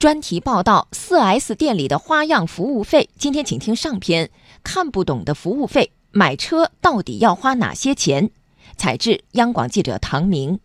专题报道：4S 店里的花样服务费。今天请听上篇：看不懂的服务费，买车到底要花哪些钱？采制：央广记者唐明。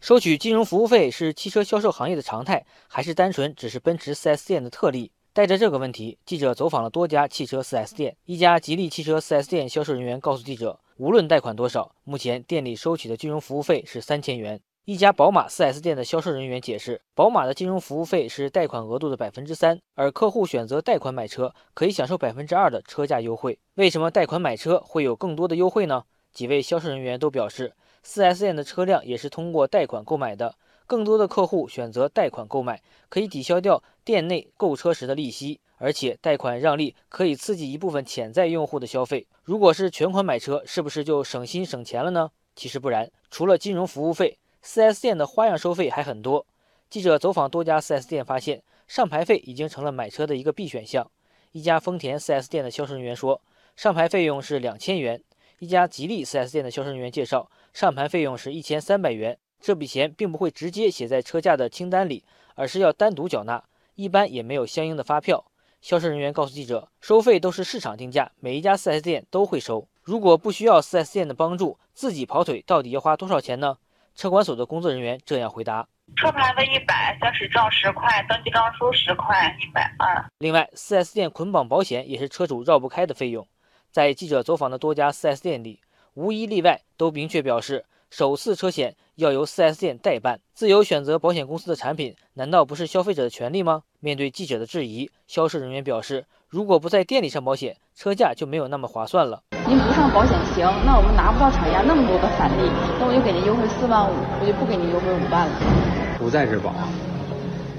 收取金融服务费是汽车销售行业的常态，还是单纯只是奔驰 4S 店的特例？带着这个问题，记者走访了多家汽车 4S 店。一家吉利汽车 4S 店销售人员告诉记者，无论贷款多少，目前店里收取的金融服务费是三千元。一家宝马 4S 店的销售人员解释，宝马的金融服务费是贷款额度的百分之三，而客户选择贷款买车可以享受百分之二的车价优惠。为什么贷款买车会有更多的优惠呢？几位销售人员都表示，4S 店的车辆也是通过贷款购买的，更多的客户选择贷款购买，可以抵消掉店内购车时的利息，而且贷款让利可以刺激一部分潜在用户的消费。如果是全款买车，是不是就省心省钱了呢？其实不然，除了金融服务费。4S 店的花样收费还很多。记者走访多家 4S 店，发现上牌费已经成了买车的一个必选项。一家丰田 4S 店的销售人员说，上牌费用是两千元。一家吉利 4S 店的销售人员介绍，上牌费用是一千三百元。这笔钱并不会直接写在车价的清单里，而是要单独缴纳，一般也没有相应的发票。销售人员告诉记者，收费都是市场定价，每一家 4S 店都会收。如果不需要 4S 店的帮助，自己跑腿到底要花多少钱呢？车管所的工作人员这样回答：车牌为一百，行驶证十块，登记证书十块，一百二。另外，4S 店捆绑保险也是车主绕不开的费用。在记者走访的多家 4S 店里，无一例外都明确表示，首次车险要由 4S 店代办。自由选择保险公司的产品，难道不是消费者的权利吗？面对记者的质疑，销售人员表示，如果不在店里上保险，车价就没有那么划算了。您不上保险行，那我们拿不到厂家那么多的返利，那我就给您优惠四万五，我就不给您优惠五万了。不在质保，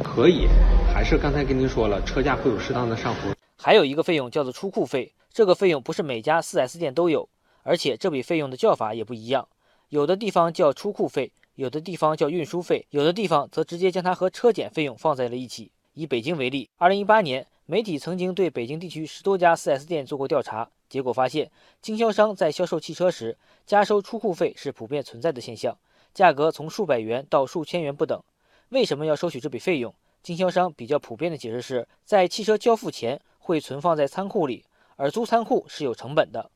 可以，还是刚才跟您说了，车价会有适当的上浮。还有一个费用叫做出库费，这个费用不是每家 4S 店都有，而且这笔费用的叫法也不一样，有的地方叫出库费，有的地方叫运输费，有的地方则直接将它和车检费用放在了一起。以北京为例，二零一八年，媒体曾经对北京地区十多家 4S 店做过调查。结果发现，经销商在销售汽车时加收出库费是普遍存在的现象，价格从数百元到数千元不等。为什么要收取这笔费用？经销商比较普遍的解释是在汽车交付前会存放在仓库里，而租仓库是有成本的。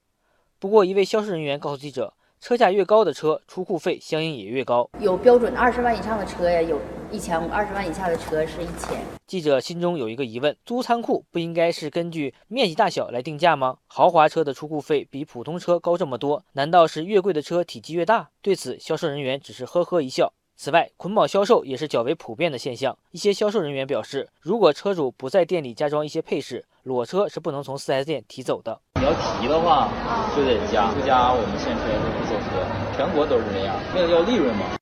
不过，一位销售人员告诉记者。车价越高的车，出库费相应也越高。有标准二十万以上的车呀，有一千五；二十万以下的车是一千。记者心中有一个疑问：租仓库不应该是根据面积大小来定价吗？豪华车的出库费比普通车高这么多，难道是越贵的车体积越大？对此，销售人员只是呵呵一笑。此外，捆绑销售也是较为普遍的现象。一些销售人员表示，如果车主不在店里加装一些配饰，裸车是不能从 4S 店提走的。你要提的话，就得加，不加我们现车就不收车。全国都是这样，为了要利润嘛。